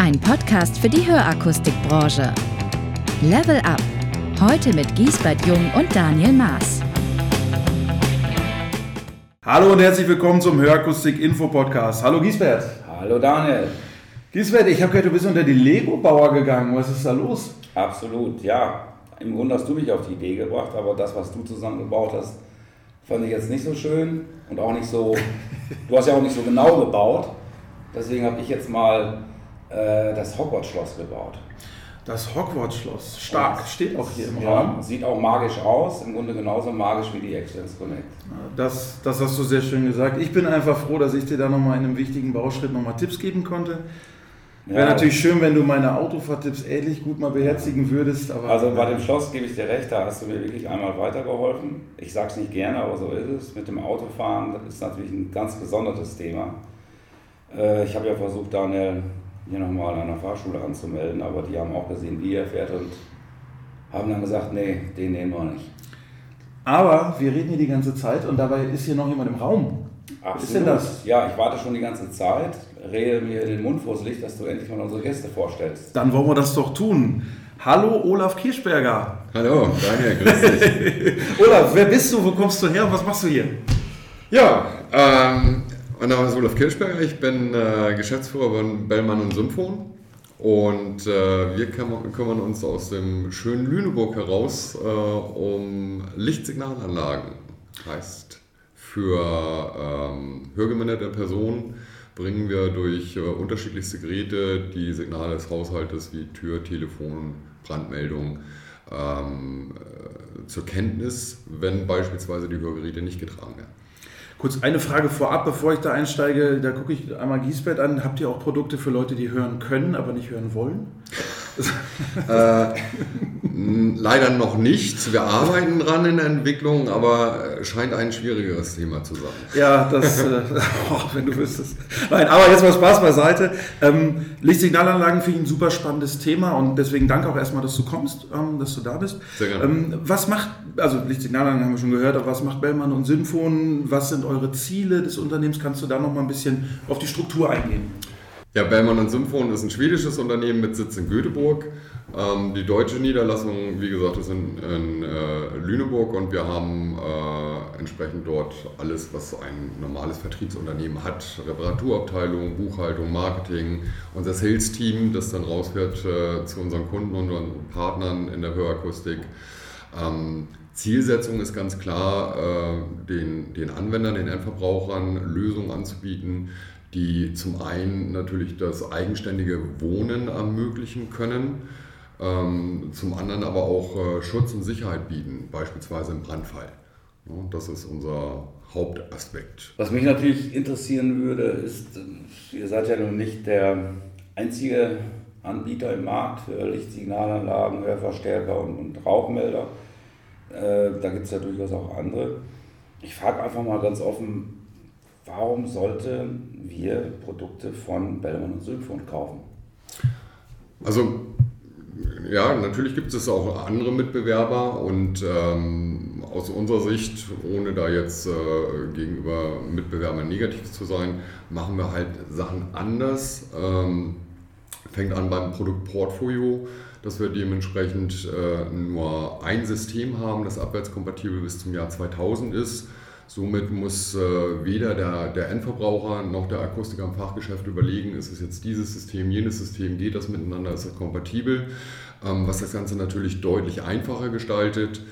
Ein Podcast für die Hörakustikbranche. Level Up. Heute mit Giesbert Jung und Daniel Maas. Hallo und herzlich willkommen zum Hörakustik-Info-Podcast. Hallo Giesbert. Hallo Daniel. Giesbert, ich habe gehört, du bist unter die Lego-Bauer gegangen. Was ist da los? Absolut, ja. Im Grunde hast du mich auf die Idee gebracht, aber das, was du zusammengebaut hast, fand ich jetzt nicht so schön und auch nicht so. du hast ja auch nicht so genau gebaut. Deswegen habe ich jetzt mal äh, das Hogwarts-Schloss gebaut. Das Hogwarts-Schloss, stark, Das- steht auch hier im Ja, Raum. sieht auch magisch aus, im Grunde genauso magisch wie die Excellence Connect. Das, das hast du sehr schön gesagt. Ich bin einfach froh, dass ich dir da nochmal in einem wichtigen Bauschritt nochmal Tipps geben konnte. Wäre Ja, natürlich schön, wenn du meine Autofahrtipps ähnlich gut mal beherzigen würdest. Aber Also bei dem Schloss gebe ich dir recht, da hast du mir wirklich einmal weitergeholfen. Ich sage es nicht gerne, aber so ist es. Mit dem Autofahren, das ist natürlich ein ganz besonderes Thema. Äh, Ich habe ja versucht, Daniel hier nochmal an der Fahrschule anzumelden, aber die haben auch gesehen, wie er fährt und haben dann gesagt, nee, den nehmen wir nicht. Aber wir reden hier die ganze Zeit und dabei ist hier noch jemand im Raum. Absolut. ist denn das? Ja, ich warte schon die ganze Zeit, rede mir den Mund vors Licht, dass du endlich mal unsere Gäste vorstellst. Dann wollen wir das doch tun. Hallo Olaf Kirschberger. Hallo, Daniel, grüß dich. Olaf, wer bist du? Wo kommst du her? und Was machst du hier? ja, ähm, mein Name ist Olaf Kirschberger, ich bin äh, Geschäftsführer von Bellmann und Symphon und äh, wir kümmern, uns aus dem schönen Lüneburg heraus äh, um Lichtsignalanlagen. Heißt, für ähm, hörgeminderte Personen bringen wir durch äh, unterschiedlichste Geräte die Signale des Haushaltes wie Tür, Telefon, Brandmeldung ähm, äh, zur Kenntnis, wenn beispielsweise die Hörgeräte nicht getragen werden. Kurz eine Frage vorab, bevor ich da einsteige. Da gucke ich einmal Giesbert an. Habt ihr auch Produkte für Leute, die hören können, aber nicht hören wollen? N- Leider noch nicht. Wir arbeiten dran in der Entwicklung, aber äh, scheint ein schwierigeres Thema zu sein. Ja, das, äh, oh, wenn du wüsstest. Nein, aber jetzt mal Spaß beiseite. Ähm, Lichtsignalanlagen finde ich ein super spannendes Thema und deswegen danke auch erstmal, dass du kommst, ähm, dass du da bist. Sehr gerne. Ähm, was macht, also Lichtsignalanlagen haben wir schon gehört, aber was macht Bellmann und Symphon? Was sind eure Ziele des Unternehmens? Kannst du da noch mal ein bisschen auf die Struktur eingehen? Ja, Bellmann und Symphon ist ein schwedisches Unternehmen mit Sitz in Göteborg. Ähm, die deutsche Niederlassung, wie gesagt, ist in, in äh, Lüneburg und wir haben äh, entsprechend dort alles, was ein normales Vertriebsunternehmen hat. Reparaturabteilung, Buchhaltung, Marketing, unser Sales-Team, das dann rausfährt äh, zu unseren Kunden und unseren Partnern in der Hörakustik. Ähm, Zielsetzung ist ganz klar, äh, den, den Anwendern, den Endverbrauchern Lösungen anzubieten, die zum einen natürlich das eigenständige Wohnen ermöglichen können, ähm, zum anderen aber auch äh, Schutz und Sicherheit bieten, beispielsweise im Brandfall. Das ist unser Hauptaspekt. Was mich natürlich interessieren würde, ist, äh, ihr seid ja nun nicht der einzige Anbieter im Markt für Lichtsignalanlagen, Hörverstärker und, und Rauchmelder. Äh, da gibt es ja durchaus auch andere. Ich frage einfach mal ganz offen, warum sollten wir Produkte von Bellman und Symphon kaufen? Also ja, natürlich gibt es auch andere Mitbewerber und ähm, aus unserer Sicht, ohne da jetzt äh, gegenüber Mitbewerbern negativ zu sein, machen wir halt Sachen anders. Ähm, fängt an beim Produktportfolio, dass wir dementsprechend äh, nur ein System haben, das abwärtskompatibel bis zum Jahr 2000 ist. Somit muss äh, weder der, der Endverbraucher noch der Akustiker im Fachgeschäft überlegen, ist es jetzt dieses System, jenes System, geht das miteinander, ist das kompatibel, ähm, was das Ganze natürlich deutlich einfacher gestaltet.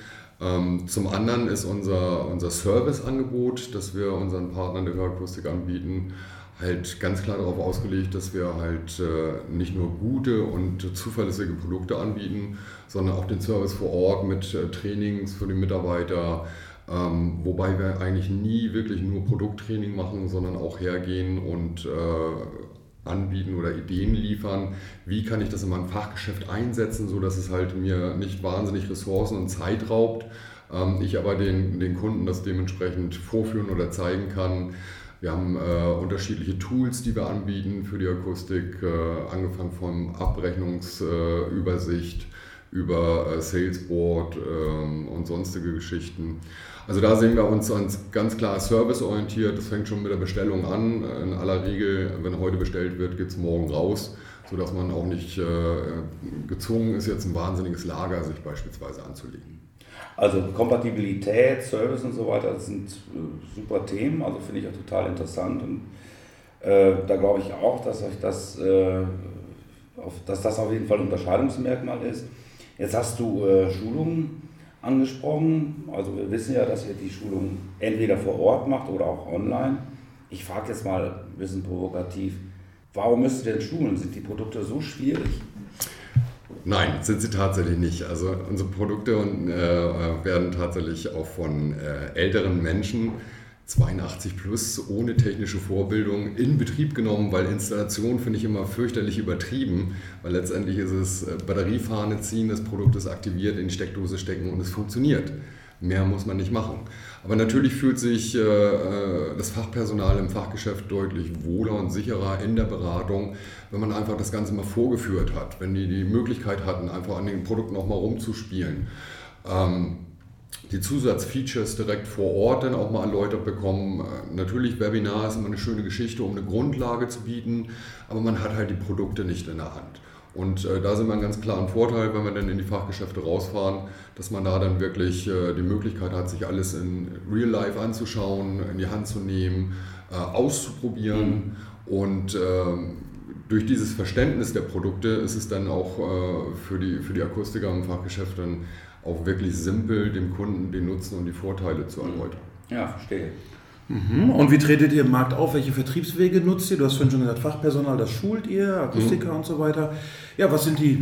Ähm, zum anderen ist unser, unser Serviceangebot, das wir unseren Partnern der Hörakustik anbieten, halt ganz klar darauf ausgelegt, dass wir halt äh, nicht nur gute und zuverlässige Produkte anbieten, sondern auch den Service vor Ort mit äh, Trainings für die Mitarbeiter, ähm, wobei wir eigentlich nie wirklich nur Produkttraining machen, sondern auch hergehen und äh, anbieten oder Ideen liefern, wie kann ich das in meinem Fachgeschäft einsetzen, sodass es halt mir nicht wahnsinnig Ressourcen und Zeit raubt, ähm, ich aber den, den Kunden das dementsprechend vorführen oder zeigen kann. Wir haben äh, unterschiedliche Tools, die wir anbieten für die Akustik, äh, angefangen von Abrechnungsübersicht über äh, Salesboard ähm, und sonstige Geschichten. Also da sehen wir uns ganz klar serviceorientiert. Das fängt schon mit der Bestellung an. In aller Regel, wenn heute bestellt wird, geht es morgen raus, sodass man auch nicht äh, gezwungen ist, jetzt ein wahnsinniges Lager sich beispielsweise anzulegen. Also Kompatibilität, Service und so weiter, das sind äh, super Themen, also finde ich auch total interessant. Und äh, da glaube ich auch, dass euch das, äh, auf, dass das auf jeden Fall ein Unterscheidungsmerkmal ist. Jetzt hast du äh, Schulungen angesprochen. Also wir wissen ja, dass ihr die Schulung entweder vor Ort macht oder auch online. Ich frage jetzt mal ein bisschen provokativ, warum müsst ihr denn schulen? Sind die Produkte so schwierig? Nein, sind sie tatsächlich nicht. Also unsere Produkte äh, werden tatsächlich auch von äh, älteren Menschen 82 plus ohne technische Vorbildung in Betrieb genommen, weil Installation finde ich immer fürchterlich übertrieben, weil letztendlich ist es äh, Batteriefahne ziehen, das Produkt ist aktiviert, in die Steckdose stecken und es funktioniert. Mehr muss man nicht machen. Aber natürlich fühlt sich äh, äh, das Fachpersonal im Fachgeschäft deutlich wohler und sicherer in der Beratung, wenn man einfach das Ganze mal vorgeführt hat, wenn die die Möglichkeit hatten, einfach an den Produkten auch mal rumzuspielen. Ähm, die Zusatzfeatures direkt vor Ort dann auch mal erläutert bekommen. Natürlich, Webinar ist immer eine schöne Geschichte, um eine Grundlage zu bieten, aber man hat halt die Produkte nicht in der Hand. Und äh, da sind wir einen ganz klaren Vorteil, wenn wir dann in die Fachgeschäfte rausfahren, dass man da dann wirklich äh, die Möglichkeit hat, sich alles in Real Life anzuschauen, in die Hand zu nehmen, äh, auszuprobieren. Mhm. Und ähm, durch dieses Verständnis der Produkte ist es dann auch äh, für, die, für die Akustiker im Fachgeschäft dann auch wirklich simpel dem Kunden den Nutzen und die Vorteile zu erläutern. Ja, verstehe. Mhm. Und wie tretet ihr im Markt auf? Welche Vertriebswege nutzt ihr? Du hast vorhin schon gesagt, Fachpersonal, das schult ihr, Akustiker mhm. und so weiter. Ja, was sind die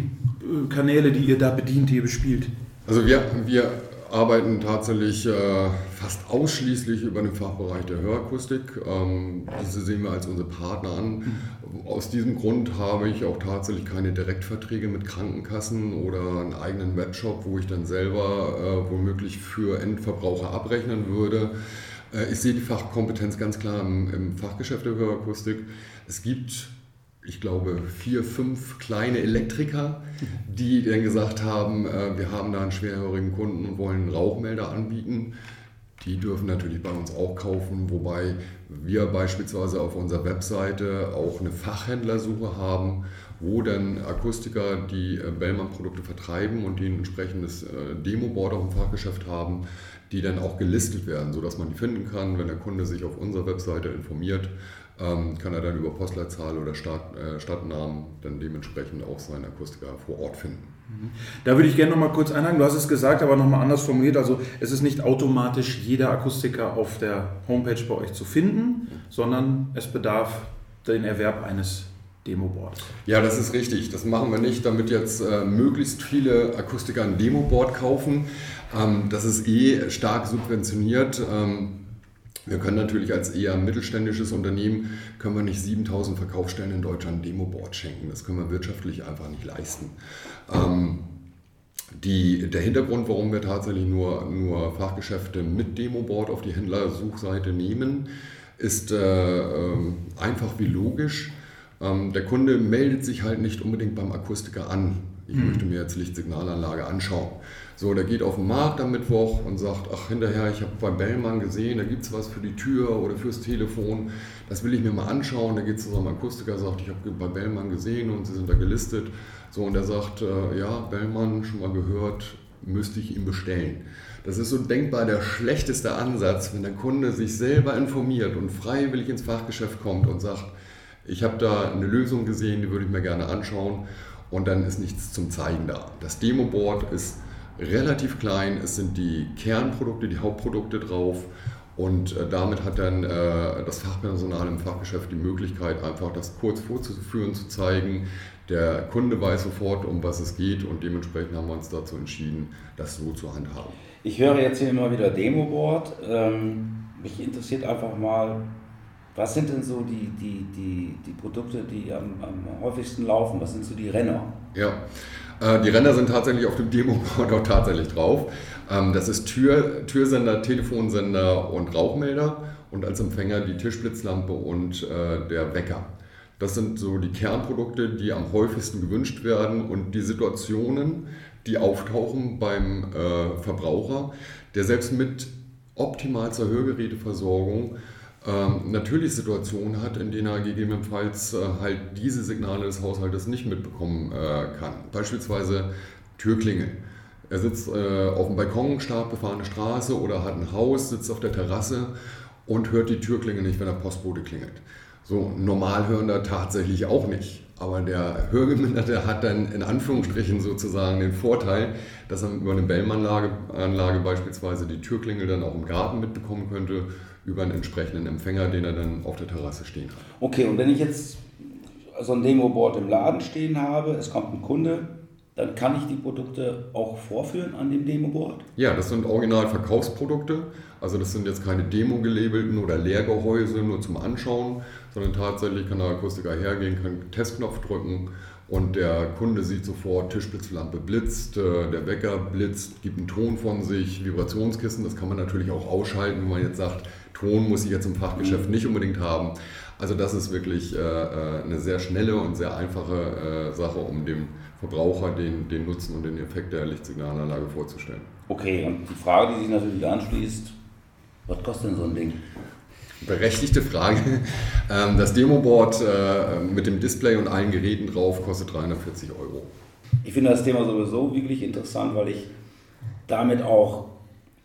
äh, Kanäle, die ihr da bedient, die ihr bespielt? Also wir, wir arbeiten tatsächlich äh, fast ausschließlich über den Fachbereich der Hörakustik. Ähm, diese sehen wir als unsere Partner an. Aus diesem Grund habe ich auch tatsächlich keine Direktverträge mit Krankenkassen oder einen eigenen Webshop, wo ich dann selber äh, womöglich für Endverbraucher abrechnen würde. Äh, ich sehe die Fachkompetenz ganz klar im, im Fachgeschäft der Hörakustik. Es gibt ich glaube, vier, fünf kleine Elektriker, die dann gesagt haben, äh, wir haben da einen schwerhörigen Kunden und wollen einen Rauchmelder anbieten. Die dürfen natürlich bei uns auch kaufen, wobei wir beispielsweise auf unserer Webseite auch eine Fachhändlersuche haben, wo dann Akustiker die äh, Bellmann-Produkte vertreiben und die ein entsprechendes äh, Demo-Board auch im Fachgeschäft haben, die dann auch gelistet werden, sodass man die finden kann, wenn der Kunde sich auf unserer Webseite informiert kann er dann über Postleitzahl oder Stadt, äh, Stadtnamen dann dementsprechend auch seinen Akustiker vor Ort finden. Da würde ich gerne noch mal kurz einhaken. Du hast es gesagt, aber noch mal anders formuliert. Also es ist nicht automatisch jeder Akustiker auf der Homepage bei euch zu finden, sondern es bedarf den Erwerb eines Demoboards. Ja, das ist richtig. Das machen wir nicht, damit jetzt äh, möglichst viele Akustiker ein Demoboard kaufen. Ähm, das ist eh stark subventioniert. Ähm, wir können natürlich als eher mittelständisches Unternehmen, können wir nicht 7000 Verkaufsstellen in Deutschland ein Demoboard schenken. Das können wir wirtschaftlich einfach nicht leisten. Ähm, die, der Hintergrund, warum wir tatsächlich nur, nur Fachgeschäfte mit Demoboard auf die Händlersuchseite nehmen, ist äh, äh, einfach wie logisch. Ähm, der Kunde meldet sich halt nicht unbedingt beim Akustiker an. Ich mhm. möchte mir jetzt Lichtsignalanlage anschauen. So, der geht auf den Markt am Mittwoch und sagt, ach hinterher, ich habe bei Bellmann gesehen, da gibt es was für die Tür oder fürs Telefon, das will ich mir mal anschauen. Da geht es zu seinem Akustiker, sagt, ich habe bei Bellmann gesehen und sie sind da gelistet. So, und er sagt, äh, ja, Bellmann, schon mal gehört, müsste ich ihm bestellen. Das ist so denkbar der schlechteste Ansatz, wenn der Kunde sich selber informiert und freiwillig ins Fachgeschäft kommt und sagt, ich habe da eine Lösung gesehen, die würde ich mir gerne anschauen und dann ist nichts zum Zeigen da. Das Demo-Board ist relativ klein. Es sind die Kernprodukte, die Hauptprodukte drauf. Und äh, damit hat dann äh, das Fachpersonal im Fachgeschäft die Möglichkeit, einfach das kurz vorzuführen, zu zeigen. Der Kunde weiß sofort, um was es geht und dementsprechend haben wir uns dazu entschieden, das so zu handhaben. Ich höre jetzt hier immer wieder Demo-Board. Ähm, mich interessiert einfach mal, was sind denn so die, die, die, die Produkte, die am, am häufigsten laufen? Was sind so die Renner? Ja, äh, die Ränder sind tatsächlich auf dem Demo-Board auch tatsächlich drauf. Ähm, das ist Tür, Türsender, Telefonsender und Rauchmelder und als Empfänger die Tischblitzlampe und äh, der Wecker. Das sind so die Kernprodukte, die am häufigsten gewünscht werden und die Situationen, die auftauchen beim äh, Verbraucher, der selbst mit optimalster Hörgeräteversorgung ähm, natürlich Situationen hat, in denen er gegebenenfalls äh, halt diese Signale des Haushaltes nicht mitbekommen äh, kann. Beispielsweise Türklingel. Er sitzt äh, auf dem Balkon, stark befahrene Straße oder hat ein Haus, sitzt auf der Terrasse und hört die Türklingel nicht, wenn der Postbote klingelt. So Normalhörender tatsächlich auch nicht. Aber der Hörgeminderte hat dann in Anführungsstrichen sozusagen den Vorteil, dass er über eine Bellmanlage Anlage beispielsweise die Türklingel dann auch im Garten mitbekommen könnte, über einen entsprechenden Empfänger, den er dann auf der Terrasse stehen hat. Okay, und wenn ich jetzt so ein Demo-Board im Laden stehen habe, es kommt ein Kunde, dann kann ich die Produkte auch vorführen an dem Demo-Board? Ja, das sind original Verkaufsprodukte. Also das sind jetzt keine Demo-gelabelten oder Leergehäuse nur zum Anschauen, sondern tatsächlich kann der Akustiker hergehen, kann einen Testknopf drücken und der Kunde sieht sofort, Tischblitzlampe blitzt, äh, der Wecker blitzt, gibt einen Ton von sich, Vibrationskissen, das kann man natürlich auch ausschalten, wenn man jetzt sagt, Ton muss ich jetzt im Fachgeschäft nicht unbedingt haben. Also das ist wirklich äh, äh, eine sehr schnelle und sehr einfache Sache, um dem Verbraucher den, den Nutzen und den Effekt der Lichtsignalanlage vorzustellen. Okay, und die Frage, die sich natürlich anschließt, was kostet denn so ein Ding? Berechtigte Frage. Ähm, das Demoboard äh, mit dem Display und allen Geräten drauf kostet 340 Euro. Ich finde das Thema sowieso wirklich interessant, weil ich damit auch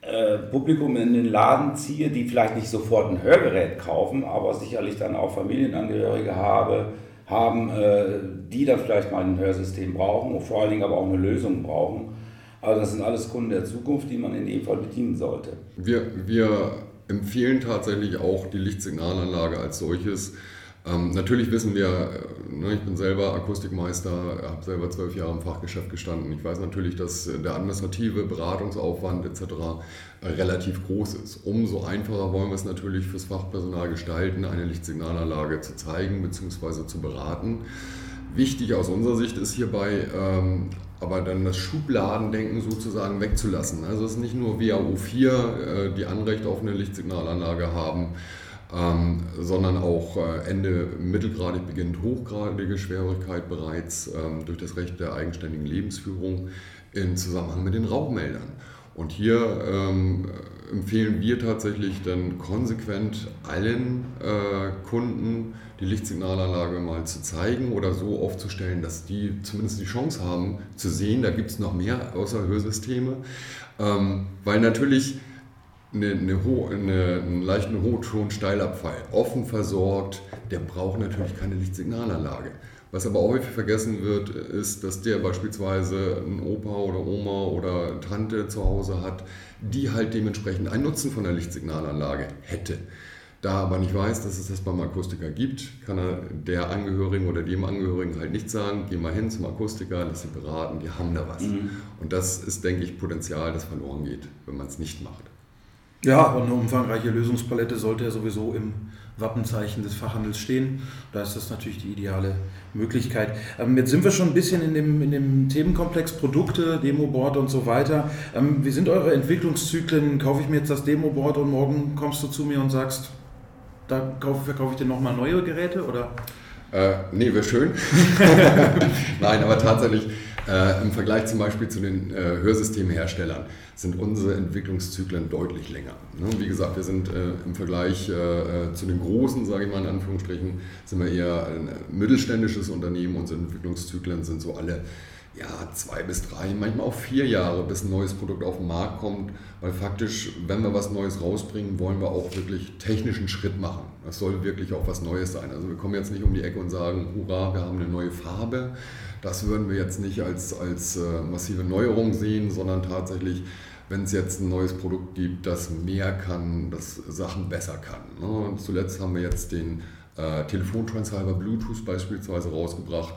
äh, Publikum in den Laden ziehe, die vielleicht nicht sofort ein Hörgerät kaufen, aber sicherlich dann auch Familienangehörige habe, haben, äh, die dann vielleicht mal ein Hörsystem brauchen und vor allen Dingen aber auch eine Lösung brauchen. Also das sind alles Kunden der Zukunft, die man in dem Fall bedienen sollte. Wir, wir empfehlen tatsächlich auch die Lichtsignalanlage als solches. Ähm, natürlich wissen wir, äh, ne, ich bin selber Akustikmeister, habe selber zwölf Jahre im Fachgeschäft gestanden. Ich weiß natürlich, dass der administrative Beratungsaufwand etc. relativ groß ist. Umso einfacher wollen wir es natürlich fürs Fachpersonal gestalten, eine Lichtsignalanlage zu zeigen bzw. zu beraten. Wichtig aus unserer Sicht ist hierbei ähm, aber dann das Schubladendenken sozusagen wegzulassen. Also es ist nicht nur WAO 4, äh, die Anrecht auf eine Lichtsignalanlage haben, ähm, sondern auch äh, Ende mittelgradig beginnt hochgradige Schwierigkeit bereits ähm, durch das Recht der eigenständigen Lebensführung in Zusammenhang mit den Rauchmeldern. Und hier ähm, empfehlen wir tatsächlich dann konsequent allen äh, Kunden die Lichtsignalanlage mal zu zeigen oder so aufzustellen, dass die zumindest die Chance haben zu sehen, da gibt es noch mehr außer Hörsysteme. Ähm, weil natürlich eine, eine, eine, einen leichten Hochton-Steilabfall offen versorgt, der braucht natürlich keine Lichtsignalanlage. Was aber häufig vergessen wird, ist, dass der beispielsweise ein Opa oder Oma oder Tante zu Hause hat, die halt dementsprechend einen Nutzen von der Lichtsignalanlage hätte. Da aber nicht weiß, dass es das beim Akustiker gibt, kann er der Angehörigen oder dem Angehörigen halt nicht sagen, geh mal hin zum Akustiker, lass sie beraten, die haben da was. Mhm. Und das ist, denke ich, Potenzial, das verloren geht, wenn man es nicht macht. Ja, und eine umfangreiche Lösungspalette sollte ja sowieso im Wappenzeichen des Fachhandels stehen. Da ist das natürlich die ideale Möglichkeit. Ähm, jetzt sind wir schon ein bisschen in dem, in dem Themenkomplex Produkte, Demoboard und so weiter. Ähm, wie sind eure Entwicklungszyklen? Kaufe ich mir jetzt das Demoboard und morgen kommst du zu mir und sagst, da kaufe, verkaufe ich dir nochmal neue Geräte? Oder? Äh, nee, wäre schön. Nein, aber tatsächlich äh, im Vergleich zum Beispiel zu den äh, Hörsystemherstellern sind unsere Entwicklungszyklen deutlich länger. Ne? Wie gesagt, wir sind äh, im Vergleich äh, zu den großen, sage ich mal in Anführungsstrichen, sind wir eher ein mittelständisches Unternehmen. Unsere Entwicklungszyklen sind so alle ja, zwei bis drei, manchmal auch vier Jahre, bis ein neues Produkt auf den Markt kommt. Weil faktisch, wenn wir was Neues rausbringen, wollen wir auch wirklich technischen Schritt machen. Das soll wirklich auch was Neues sein. Also wir kommen jetzt nicht um die Ecke und sagen, hurra, wir haben eine neue Farbe. Das würden wir jetzt nicht als, als äh, massive Neuerung sehen, sondern tatsächlich wenn es jetzt ein neues Produkt gibt, das mehr kann, das Sachen besser kann. Ne? Und zuletzt haben wir jetzt den äh, Telefontransceiver Bluetooth beispielsweise rausgebracht,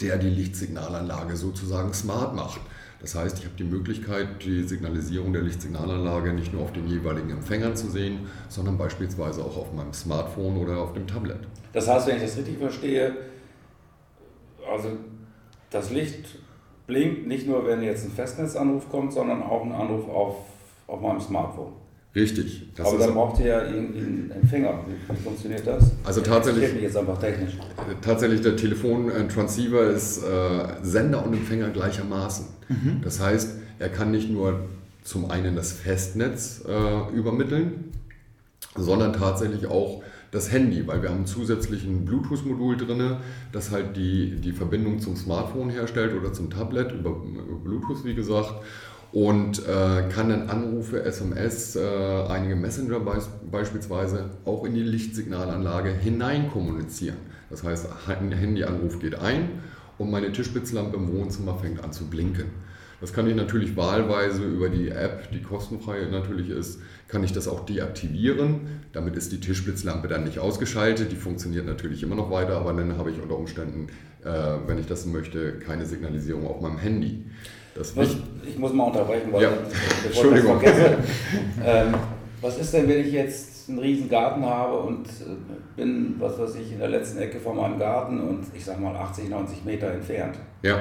der die Lichtsignalanlage sozusagen smart macht. Das heißt, ich habe die Möglichkeit, die Signalisierung der Lichtsignalanlage nicht nur auf den jeweiligen Empfängern zu sehen, sondern beispielsweise auch auf meinem Smartphone oder auf dem Tablet. Das heißt, wenn ich das richtig verstehe, also das Licht blinkt nicht nur, wenn jetzt ein Festnetzanruf kommt, sondern auch ein Anruf auf, auf meinem Smartphone. Richtig. Aber dann braucht ihr ja irgendwie einen Empfänger. Wie, wie funktioniert das? Also tatsächlich. Ich mich jetzt einfach technisch. Tatsächlich, der Telefontransceiver ist äh, Sender und Empfänger gleichermaßen. Mhm. Das heißt, er kann nicht nur zum einen das Festnetz äh, übermitteln, sondern tatsächlich auch das Handy, weil wir haben zusätzlich ein Bluetooth-Modul drin, das halt die, die Verbindung zum Smartphone herstellt oder zum Tablet über, über Bluetooth, wie gesagt. Und äh, kann dann Anrufe, SMS, äh, einige Messenger beis beispielsweise auch in die Lichtsignalanlage hinein kommunizieren. Das heißt, ein Handyanruf geht ein und meine Tischspitzlampe im Wohnzimmer fängt an zu blinken. Das kann ich natürlich wahlweise über die App, die kostenfrei natürlich ist, kann ich das auch deaktivieren. Damit ist die Tischblitzlampe dann nicht ausgeschaltet. Die funktioniert natürlich immer noch weiter, aber dann habe ich unter Umständen, äh, wenn ich das möchte, keine Signalisierung auf meinem Handy. Das was, ich muss mal unterbrechen, weil ja. ich Entschuldigung. ähm, was ist denn, wenn ich jetzt einen riesen Garten habe und äh, bin, was weiß ich, in der letzten Ecke von meinem Garten und ich sage mal 80, 90 Meter entfernt? Ja.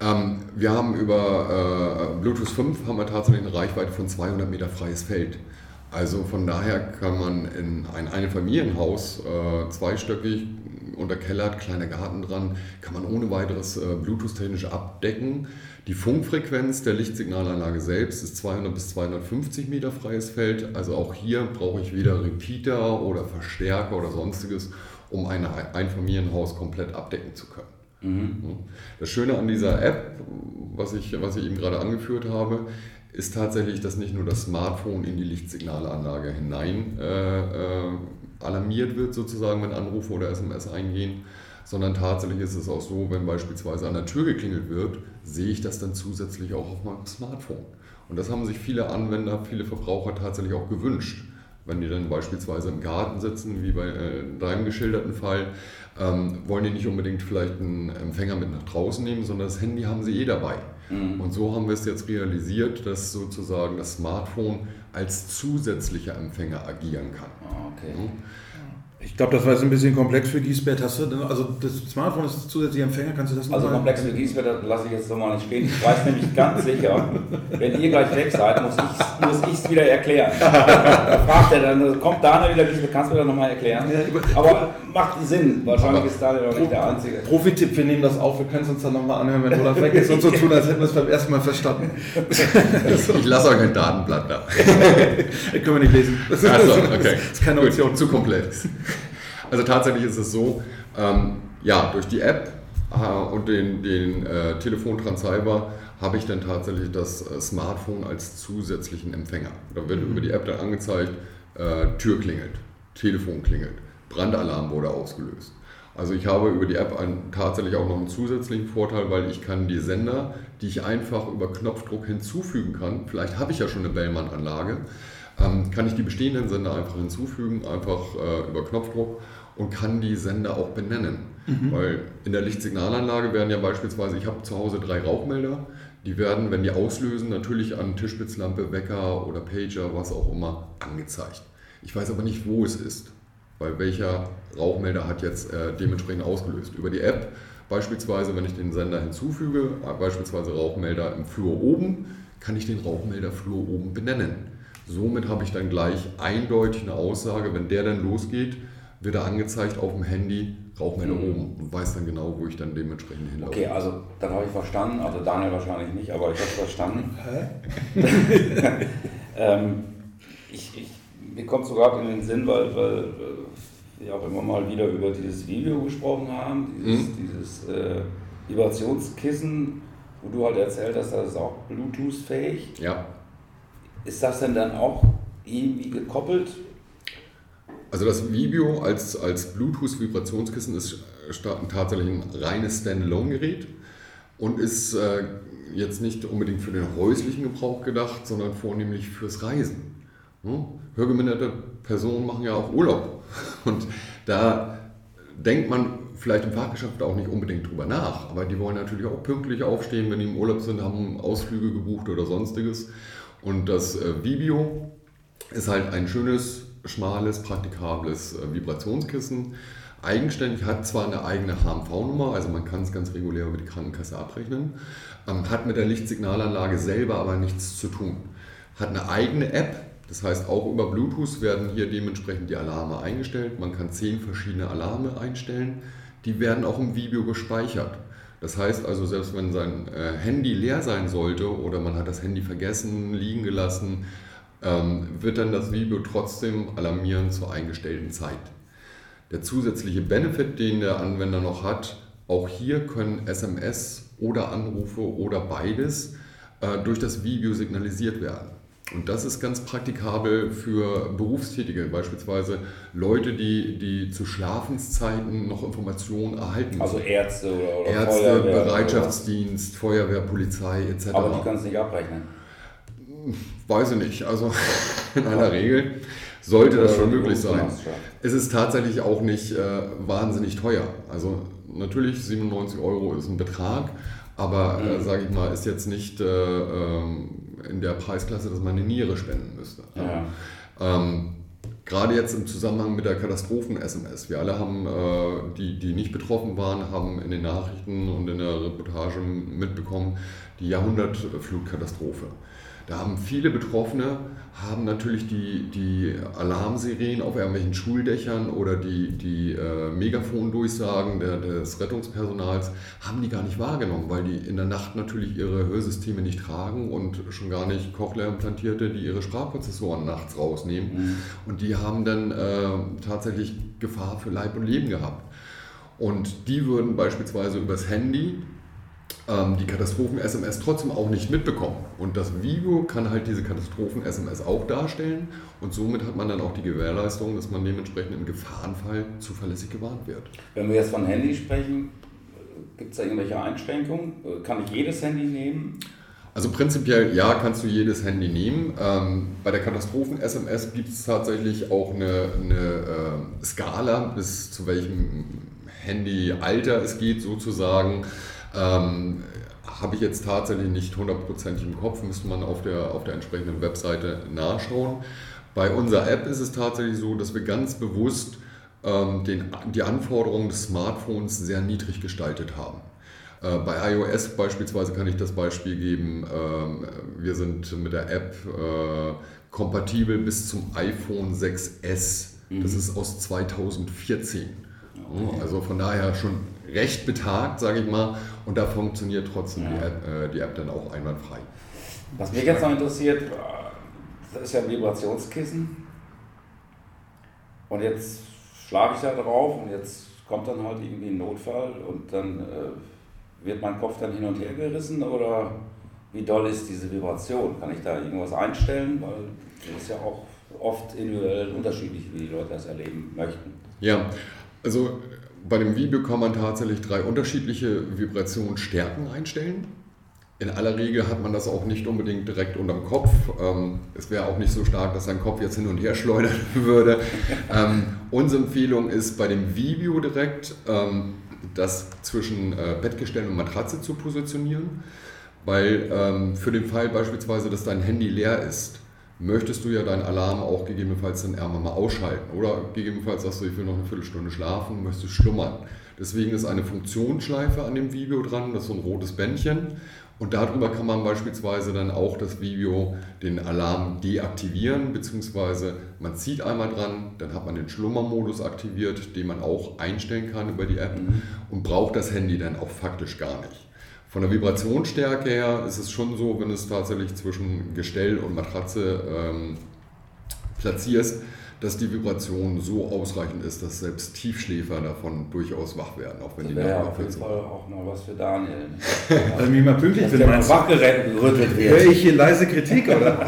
Ähm, wir haben über äh, Bluetooth 5 haben wir tatsächlich eine Reichweite von 200 Meter freies Feld. Also von daher kann man in ein Einfamilienhaus, äh, zweistöckig, unterkellert, kleiner Garten dran, kann man ohne weiteres äh, Bluetooth-technisch abdecken. Die Funkfrequenz der Lichtsignalanlage selbst ist 200 bis 250 Meter freies Feld. Also auch hier brauche ich weder Repeater oder Verstärker oder sonstiges, um ein Einfamilienhaus komplett abdecken zu können. Mhm. Das Schöne an dieser App, was ich, was ich eben gerade angeführt habe, ist tatsächlich, dass nicht nur das Smartphone in die Lichtsignalanlage hinein äh, äh, alarmiert wird, sozusagen, wenn Anrufe oder SMS eingehen, sondern tatsächlich ist es auch so, wenn beispielsweise an der Tür geklingelt wird, sehe ich das dann zusätzlich auch auf meinem Smartphone. Und das haben sich viele Anwender, viele Verbraucher tatsächlich auch gewünscht. Wenn die dann beispielsweise im Garten sitzen, wie bei äh, deinem geschilderten Fall, ähm, wollen die nicht unbedingt vielleicht einen Empfänger mit nach draußen nehmen, sondern das Handy haben sie eh dabei. Mhm. Und so haben wir es jetzt realisiert, dass sozusagen das Smartphone als zusätzlicher Empfänger agieren kann. Ah, okay. Ja. Ich glaube, das war jetzt ein bisschen komplex für Giesbert. Hast du, also das Smartphone ist zusätzlicher Empfänger, kannst du das Also komplex für Giesbert, das lasse ich jetzt so mal nicht stehen. Ich weiß nämlich ganz sicher, wenn ihr gleich weg seid, muss ich es wieder erklären. Da fragt er dann, kommt Daniel wieder, Giesbert, kannst du mir das nochmal erklären? Aber macht Sinn, wahrscheinlich ist Daniel noch nicht der Einzige. Profi-Tipp, wir nehmen das auf, wir können es uns dann nochmal anhören, wenn Olaf weg ist und so tun, als hätten wir es beim ersten Mal verstanden. ich lasse euch ein Datenblatt da. können wir nicht lesen. Das ist, also, okay. das ist keine Option. Gut, zu komplex. Also tatsächlich ist es so, ähm, ja, durch die App äh, und den, den äh, Telefontransceiver habe ich dann tatsächlich das äh, Smartphone als zusätzlichen Empfänger. Da wird mhm. über die App dann angezeigt, äh, Tür klingelt, Telefon klingelt, Brandalarm wurde ausgelöst. Also ich habe über die App einen, tatsächlich auch noch einen zusätzlichen Vorteil, weil ich kann die Sender, die ich einfach über Knopfdruck hinzufügen kann, vielleicht habe ich ja schon eine Bellman-Anlage, ähm, kann ich die bestehenden Sender einfach hinzufügen, einfach äh, über Knopfdruck und kann die Sender auch benennen. Mhm. Weil in der Lichtsignalanlage werden ja beispielsweise, ich habe zu Hause drei Rauchmelder, die werden, wenn die auslösen, natürlich an Tischspitzlampe, Wecker oder Pager, was auch immer, angezeigt. Ich weiß aber nicht, wo es ist, weil welcher Rauchmelder hat jetzt äh, dementsprechend ausgelöst. Über die App beispielsweise, wenn ich den Sender hinzufüge, äh, beispielsweise Rauchmelder im Flur oben, kann ich den Rauchmelder Flur oben benennen. Somit habe ich dann gleich eindeutig eine Aussage, wenn der dann losgeht, wird er angezeigt auf dem Handy, Rauchmelder mhm. oben und weiß dann genau, wo ich dann dementsprechend hinlaufe. Okay, also dann habe ich verstanden, also Daniel wahrscheinlich nicht, aber ich habe es verstanden. Hä? ähm, ich, ich, mir kommt sogar in den Sinn, weil, weil wir auch immer mal wieder über dieses Video gesprochen haben, dieses, mhm. dieses äh, Vibrationskissen, wo du halt erzählt hast, das ist auch Bluetooth-fähig. Ja. Ist das denn dann auch irgendwie gekoppelt? Also das Vibio als, als Bluetooth-Vibrationskissen ist tatsächlich ein reines Standalone-Gerät und ist äh, jetzt nicht unbedingt für den häuslichen Gebrauch gedacht, sondern vornehmlich fürs Reisen. Hm? Hörgeminderte Personen machen ja auch Urlaub und da denkt man vielleicht im Fachgeschäft auch nicht unbedingt drüber nach, aber die wollen natürlich auch pünktlich aufstehen, wenn die im Urlaub sind, haben Ausflüge gebucht oder sonstiges und das äh, Vibio ist halt ein schönes, schmales, praktikables äh, Vibrationskissen. Eigenständig hat zwar eine eigene HMV-Nummer, also man kann es ganz regulär über die Krankenkasse abrechnen, ähm, hat mit der Lichtsignalanlage selber aber nichts zu tun. Hat eine eigene App, Das heißt, auch über Bluetooth werden hier dementsprechend die Alarme eingestellt. Man kann zehn verschiedene Alarme einstellen. Die werden auch im Video gespeichert. Das heißt also, selbst wenn sein äh, Handy leer sein sollte oder man hat das Handy vergessen, liegen gelassen, ähm, wird dann das Video trotzdem alarmieren zur eingestellten Zeit. Der zusätzliche Benefit, den der Anwender noch hat, auch hier können SMS oder Anrufe oder beides äh, durch das Video signalisiert werden. Und das ist ganz praktikabel für Berufstätige, beispielsweise Leute, die, die zu Schlafenszeiten noch Informationen erhalten Also Ärzte oder, oder Ärzte, Feuerwehr Bereitschaftsdienst, Feuerwehr, Polizei etc. Aber die können es nicht abrechnen. Weiß ich nicht. Also in aller Regel sollte das Oder schon möglich sein. Es ist tatsächlich auch nicht äh, wahnsinnig teuer. Also natürlich 97 Euro ist ein Betrag, aber äh, Mhm. sage ich mal, ist jetzt nicht äh, ähm, in der Preisklasse, dass man eine Niere spenden müsste. Ja. Ähm, Gerade jetzt im Zusammenhang mit der Katastrophen-SMS. Wir alle haben, äh, die, die nicht betroffen waren, haben in den Nachrichten und in der Reportage mitbekommen, die Jahrhundertflutkatastrophe. Da haben viele Betroffene, haben natürlich die, die Alarmsirenen auf irgendwelchen Schuldächern oder die, die äh, Megafondurchsagen der, des Rettungspersonals, haben die gar nicht wahrgenommen, weil die in der Nacht natürlich ihre Hörsysteme nicht tragen und schon gar nicht Cochlea-Implantierte, die ihre Sprachprozessoren nachts rausnehmen. Mhm. Und die haben dann äh, tatsächlich Gefahr für Leib und Leben gehabt. Und die würden beispielsweise übers Handy ähm, die Katastrophen-SMS trotzdem auch nicht mitbekommen. Und das Video kann halt diese Katastrophen-SMS auch darstellen. Und somit hat man dann auch die Gewährleistung, dass man dementsprechend im Gefahrenfall zuverlässig gewarnt wird. Wenn wir jetzt von Handy sprechen, gibt es da irgendwelche Einschränkungen? Kann ich jedes Handy nehmen? Also prinzipiell ja, kannst du jedes Handy nehmen. Ähm, bei der Katastrophen-SMS gibt es tatsächlich auch eine, eine äh, Skala, bis zu welchem Handyalter es geht sozusagen. Ähm, Habe ich jetzt tatsächlich nicht hundertprozentig im Kopf, müsste man auf der, auf der entsprechenden Webseite nachschauen. Bei unserer App ist es tatsächlich so, dass wir ganz bewusst ähm, den, die Anforderungen des Smartphones sehr niedrig gestaltet haben. Äh, Bei iOS beispielsweise kann ich das Beispiel geben, ähm, wir sind mit der App äh, kompatibel bis zum iPhone 6S. Das ist aus 2014. Ja, Also von daher schon recht betagt, sage ich mal, und da funktioniert trotzdem die, Ja. App, äh, die App dann auch einwandfrei. Was mich jetzt noch interessiert, das ist ja ein Vibrationskissen. Und jetzt schlafe ich da drauf und jetzt kommt dann halt irgendwie ein Notfall und dann äh, wird mein Kopf dann hin und her gerissen oder wie doll ist diese Vibration? Kann ich da irgendwas einstellen? Weil das ist ja auch oft individuell unterschiedlich, wie die Leute das erleben möchten. Ja, also bei dem Video kann man tatsächlich drei unterschiedliche Vibrationsstärken einstellen. In aller Regel hat man das auch nicht unbedingt direkt unterm Kopf. Ähm, Es wäre auch nicht so stark, dass sein Kopf jetzt hin und her schleudern würde. Ähm, Unsere Empfehlung ist bei dem Video direkt, ähm, das zwischen äh, Bettgestell und Matratze zu positionieren, weil für den Fall beispielsweise, dass dein Handy leer ist, möchtest du ja deinen Alarm auch gegebenenfalls dann irgendwann mal ausschalten. Oder gegebenenfalls sagst du, ich will noch eine Viertelstunde schlafen, möchtest schlummern. Deswegen ist eine Funktionsschleife an dem Video dran, das ist so ein rotes Bändchen. Und darüber kann man beispielsweise dann auch das Video, den Alarm deaktivieren, beziehungsweise man zieht einmal dran, dann hat man den Schlummermodus aktiviert, den man auch einstellen kann über die App und braucht das Handy dann auch faktisch gar nicht. Von der Vibrationsstärke her ist es schon so, wenn es tatsächlich zwischen Gestell und Matratze ähm, platzierst, dass die Vibration so ausreichend ist, dass selbst Tiefschläfer davon durchaus wach werden, auch wenn Das die Nacht auf jeden sind. Fall auch mal was für Daniel. Also, wie man pünktlich Dass bin, mal meinst du? wachgerüttelt Höre wird. ich hier leise Kritik, oder?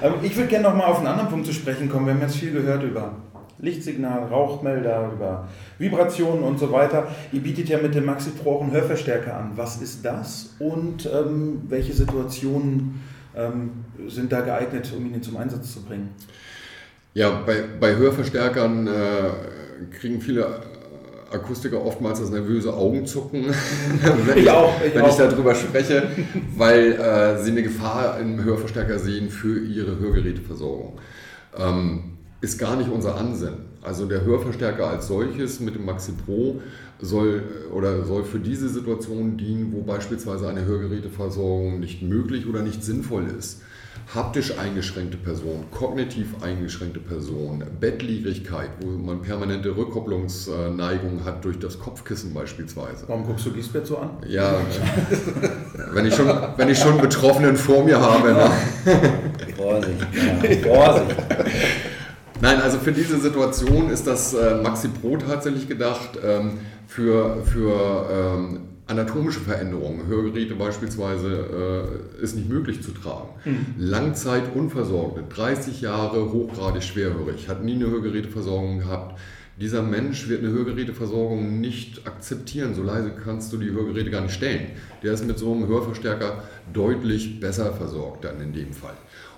Aber ich würde gerne noch mal auf einen anderen Punkt zu sprechen kommen. Wir haben jetzt viel gehört über Lichtsignal, Rauchmelder, über Vibrationen und so weiter. Ihr bietet ja mit dem Maxi Pro auch einen Hörverstärker an. Was ist das und ähm, welche Situationen ähm, sind da geeignet, um ihn zum Einsatz zu bringen? Ja, bei, bei Hörverstärkern äh, kriegen viele Akustiker oftmals das nervöse Augenzucken, wenn, Ich auch, ich wenn auch. ich darüber spreche, weil äh, sie eine Gefahr im Hörverstärker sehen für ihre Hörgeräteversorgung. Ähm, ist gar nicht unser Ansinnen. Also der Hörverstärker als solches mit dem Maxi Pro soll oder soll für diese Situation dienen, wo beispielsweise eine Hörgeräteversorgung nicht möglich oder nicht sinnvoll ist. haptisch eingeschränkte Person, kognitiv eingeschränkte Person, Bettliegerigkeit, wo man permanente Rückkopplungsneigung hat durch das Kopfkissen beispielsweise. Warum guckst du Giesbett so an? Ja, wenn ich schon, wenn ich schon Betroffenen vor mir habe. Ne? Vorsicht, ja, Vorsicht. Nein, also für diese Situation ist das äh, Maxi Pro tatsächlich gedacht ähm, für, für ähm, anatomische Veränderungen. Hörgeräte beispielsweise äh, ist nicht möglich zu tragen. Mhm. Langzeit unversorgte, 30 Jahre hochgradig schwerhörig, hat nie eine Hörgeräteversorgung gehabt. Dieser Mensch wird eine Hörgeräteversorgung nicht akzeptieren. So leise kannst du die Hörgeräte gar nicht stellen. Der ist mit so einem Hörverstärker deutlich besser versorgt dann in dem Fall.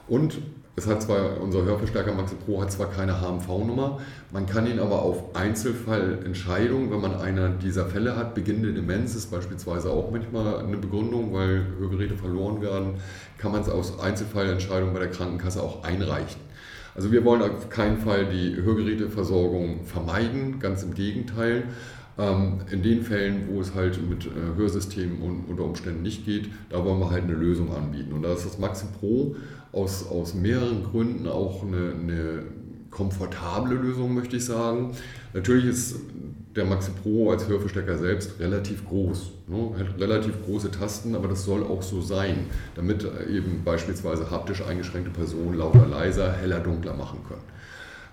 Und es hat zwar, unser Hörverstärker Maxi Pro hat zwar keine HMV-Nummer, man kann ihn aber auf Einzelfallentscheidungen, wenn man einer dieser Fälle hat, beginnende Demenz ist beispielsweise auch manchmal eine Begründung, weil Hörgeräte verloren werden, kann man es aus Einzelfallentscheidungen bei der Krankenkasse auch einreichen. Also wir wollen auf keinen Fall die Hörgeräteversorgung vermeiden, ganz im Gegenteil. Ähm, in den Fällen, wo es halt mit äh, Hörsystemen unter Umständen nicht geht, da wollen wir halt eine Lösung anbieten. Und da ist das Maxi Pro aus, aus mehreren Gründen auch eine, eine komfortable Lösung, möchte ich sagen. Natürlich ist der Maxi Pro als Hörverstärker selbst relativ groß, ne? hat relativ große Tasten, aber das soll auch so sein, damit eben beispielsweise haptisch eingeschränkte Personen lauter, leiser, heller, dunkler machen können.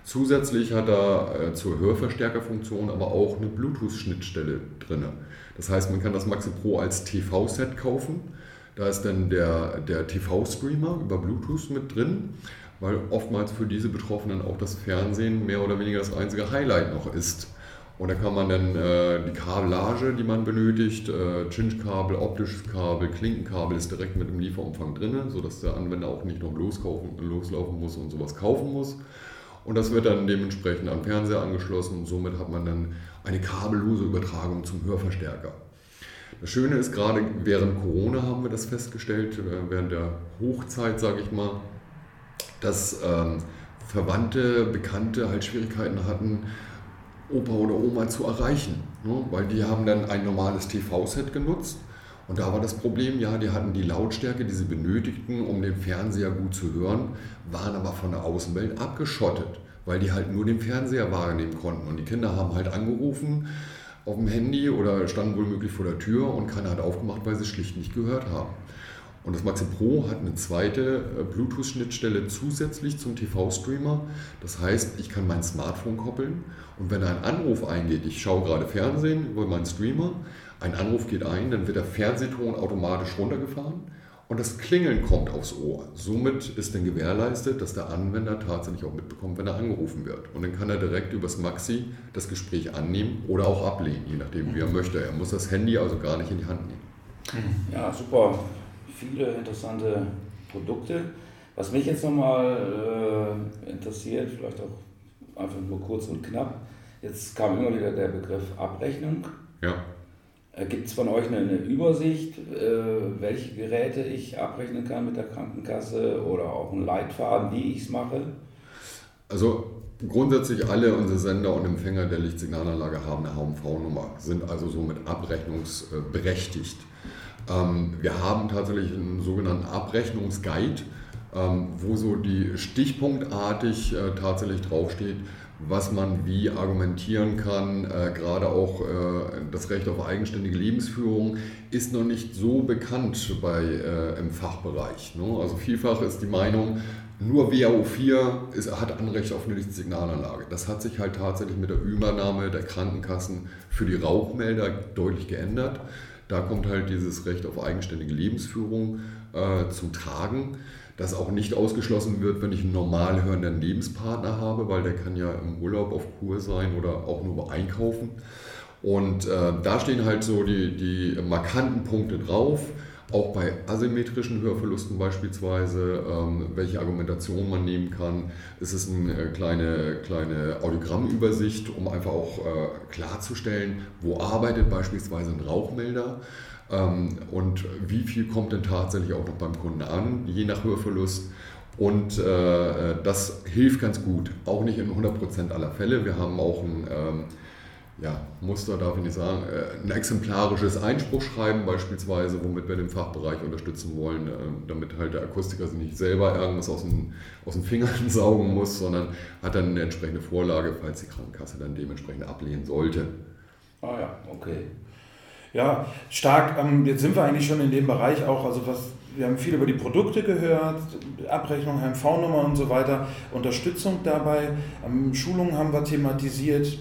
Zusätzlich hat er äh, zur Hörverstärkerfunktion aber auch eine Bluetooth-Schnittstelle drin. Das heißt, man kann das Maxi Pro als TV-Set kaufen da ist dann der, der TV-Streamer über Bluetooth mit drin, weil oftmals für diese Betroffenen auch das Fernsehen mehr oder weniger das einzige Highlight noch ist. Und da kann man dann äh, die Kabellage, die man benötigt, äh, Cinch-Kabel, optisches Kabel, Klinkenkabel ist direkt mit dem Lieferumfang drin, sodass der Anwender auch nicht noch loskaufen, loslaufen muss und sowas kaufen muss. Und das wird dann dementsprechend am Fernseher angeschlossen und somit hat man dann eine kabellose Übertragung zum Hörverstärker. Das Schöne ist, gerade während Corona haben wir das festgestellt, äh, während der Hochzeit, sage ich mal, dass ähm, Verwandte, Bekannte halt Schwierigkeiten hatten, Opa oder Oma zu erreichen. Ne? Weil die haben dann ein normales TV-Set genutzt. Und da war das Problem, ja, die hatten die Lautstärke, die sie benötigten, um den Fernseher gut zu hören, waren aber von der Außenwelt abgeschottet, weil die halt nur den Fernseher wahrnehmen konnten. Und die Kinder haben halt angerufen, auf dem Handy oder standen wohl möglich vor der Tür und keiner hat aufgemacht, weil sie es schlicht nicht gehört haben. Und das Maxi Pro hat eine zweite äh, Bluetooth-Schnittstelle zusätzlich zum TV-Streamer. Das heißt, ich kann mein Smartphone koppeln und wenn ein Anruf eingeht, ich schaue gerade Fernsehen über meinen Streamer, ein Anruf geht ein, dann wird der Fernsehton automatisch runtergefahren und das Klingeln kommt aufs Ohr. Somit ist dann gewährleistet, dass der Anwender tatsächlich auch mitbekommt, wenn er angerufen wird. Und dann kann er direkt übers Maxi das Gespräch annehmen oder auch ablehnen, je nachdem, wie er möchte. Er muss das Handy also gar nicht in die Hand nehmen. Ja, super. Viele interessante Produkte. Was mich jetzt nochmal äh, interessiert, vielleicht auch einfach nur kurz und knapp, jetzt kam immer wieder der Begriff Abrechnung. Ja. Äh, Gibt es von euch eine, eine Übersicht, äh, welche Geräte ich abrechnen kann mit der Krankenkasse oder auch einen Leitfaden, wie ich es mache? Also grundsätzlich alle unsere Sender und Empfänger der Lichtsignalanlage haben eine HMV-Nummer, sind also somit abrechnungsberechtigt. Ähm, wir haben tatsächlich einen sogenannten Abrechnungsguide, ähm, wo so die stichpunktartig äh, tatsächlich draufsteht, was man wie argumentieren kann. Äh, gerade auch äh, das Recht auf eigenständige Lebensführung ist noch nicht so bekannt bei, äh, im Fachbereich. Ne? Also vielfach ist die Meinung, nur WHO 4 ist, hat Anrecht auf eine Lichtsignalanlage. Das hat sich halt tatsächlich mit der Übernahme der Krankenkassen für die Rauchmelder deutlich geändert. Da kommt halt dieses Recht auf eigenständige Lebensführung äh, zum Tragen das auch nicht ausgeschlossen wird, wenn ich einen normal hörenden Lebenspartner habe, weil der kann ja im Urlaub auf Kur sein oder auch nur einkaufen. Und äh, da stehen halt so die, die markanten Punkte drauf, auch bei asymmetrischen Hörverlusten beispielsweise, ähm, welche Argumentation man nehmen kann. Es ist eine kleine, kleine Audiogrammübersicht, um einfach auch äh, klarzustellen, wo arbeitet beispielsweise ein Rauchmelder und wie viel kommt denn tatsächlich auch noch beim Kunden an, je nach Hörverlust. Und äh, das hilft ganz gut, auch nicht in 100% aller Fälle. Wir haben auch ein, ähm, ja, Muster darf ich nicht sagen, äh, ein exemplarisches Einspruchschreiben beispielsweise, womit wir den Fachbereich unterstützen wollen, äh, damit halt der Akustiker sich nicht selber irgendwas aus den, aus den Fingern saugen muss, sondern hat dann eine entsprechende Vorlage, falls die Krankenkasse dann dementsprechend ablehnen sollte. Ah ja, okay. Ja, stark. Ähm, jetzt sind wir eigentlich schon in dem Bereich auch, also was, wir haben viel über die Produkte gehört, Abrechnung, HMV-Nummer und so weiter, Unterstützung dabei, ähm, Schulungen haben wir thematisiert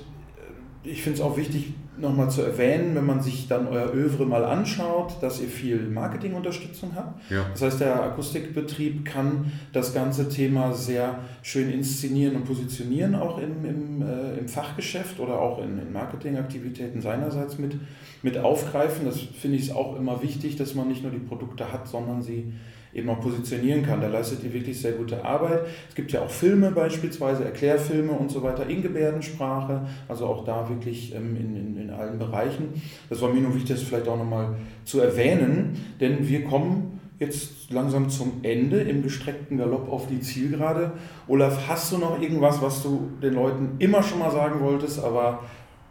ich finde es auch wichtig, nochmal zu erwähnen, wenn man sich dann euer Övre mal anschaut, dass ihr viel Marketingunterstützung habt. Ja. Das heißt, der Akustikbetrieb kann das ganze Thema sehr schön inszenieren und positionieren, auch im, im, äh, im Fachgeschäft oder auch in, in Marketingaktivitäten seinerseits mit, mit aufgreifen. Das finde ich auch immer wichtig, dass man nicht nur die Produkte hat, sondern sie eben auch positionieren kann. Da leistet ihr wirklich sehr gute Arbeit. Es gibt ja auch Filme beispielsweise, Erklärfilme und so weiter in Gebärdensprache, also auch da wirklich ähm, in, in, in allen Bereichen. Das war mir nur wichtig, das vielleicht auch nochmal zu erwähnen, denn wir kommen jetzt langsam zum Ende im gestreckten Galopp auf die Zielgerade. Olaf, hast du noch irgendwas, was du den Leuten immer schon mal sagen wolltest, aber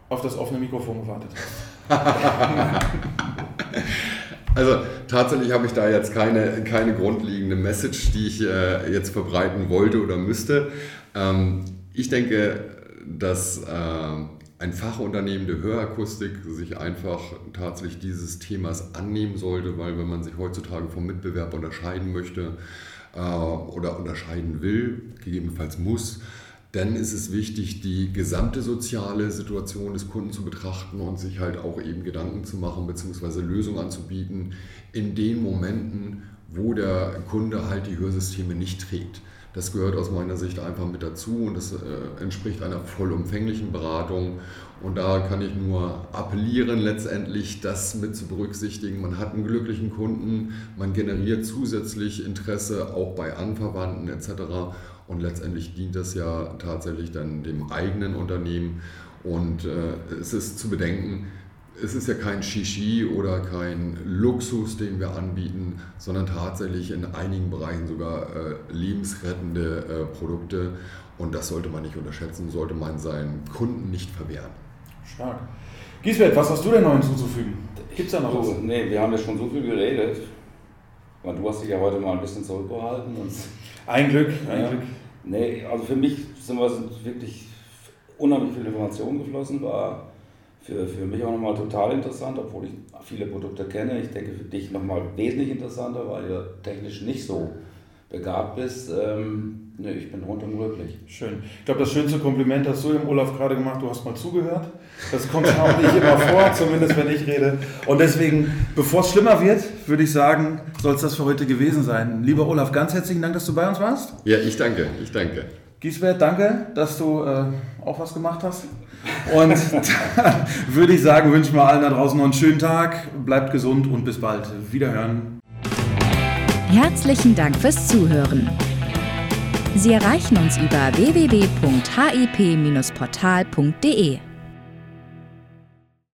auf das offene Mikrofon gewartet hast? Also tatsächlich habe ich da jetzt keine, keine grundlegende Message, die ich äh, jetzt verbreiten wollte oder müsste. Ähm, ich denke, dass äh, ein Fachunternehmen der Hörakustik sich einfach tatsächlich dieses Themas annehmen sollte, weil wenn man sich heutzutage vom Mitbewerb unterscheiden möchte äh, oder unterscheiden will, gegebenenfalls muss, dann ist es wichtig, die gesamte soziale Situation des Kunden zu betrachten und sich halt auch eben Gedanken zu machen bzw. Lösungen anzubieten in den Momenten, wo der Kunde halt die Hörsysteme nicht trägt. Das gehört aus meiner Sicht einfach mit dazu und das äh, entspricht einer vollumfänglichen Beratung. Und da kann ich nur appellieren, letztendlich das mit zu berücksichtigen. Man hat einen glücklichen Kunden, man generiert zusätzlich Interesse auch bei Anverwandten etc. Und letztendlich dient das ja tatsächlich dann dem eigenen Unternehmen. Und äh, es ist zu bedenken, es ist ja kein Shishi oder kein Luxus, den wir anbieten, sondern tatsächlich in einigen Bereichen sogar äh, lebensrettende äh, Produkte. Und das sollte man nicht unterschätzen, sollte man seinen Kunden nicht verwehren. Stark. Giesbert, was hast du denn noch hinzuzufügen? Gibt es da noch so, was? Nee, wir haben ja schon so viel geredet. Und du hast dich ja heute mal ein bisschen zurückgehalten. Ein Glück, ein ja. Glück. Nee, also für mich sind, wir, wirklich unheimlich viele Informationen geflossen, war für, für mich auch nochmal total interessant, obwohl ich viele Produkte kenne. Ich denke für dich nochmal wesentlich interessanter, weil du technisch nicht so begabt bist. Ähm, ne, ich bin rundum glücklich. Schön. Ich glaube, das schönste Kompliment hast du im Olaf gerade gemacht, du hast mal zugehört. Das kommt auch nicht immer vor, zumindest wenn ich rede. Und deswegen, bevor es schlimmer wird, würde ich sagen, soll es das für heute gewesen sein. Lieber Olaf, ganz herzlichen Dank, dass du bei uns warst. Ja, ich danke, ich danke. Giesbert, danke, dass du äh, auch was gemacht hast. Und dann würde ich sagen, wünschen wir allen da draußen noch einen schönen Tag, bleibt gesund und bis bald. Wiederhören. Herzlichen Dank fürs Zuhören. Sie erreichen uns über www.hip-portal.de.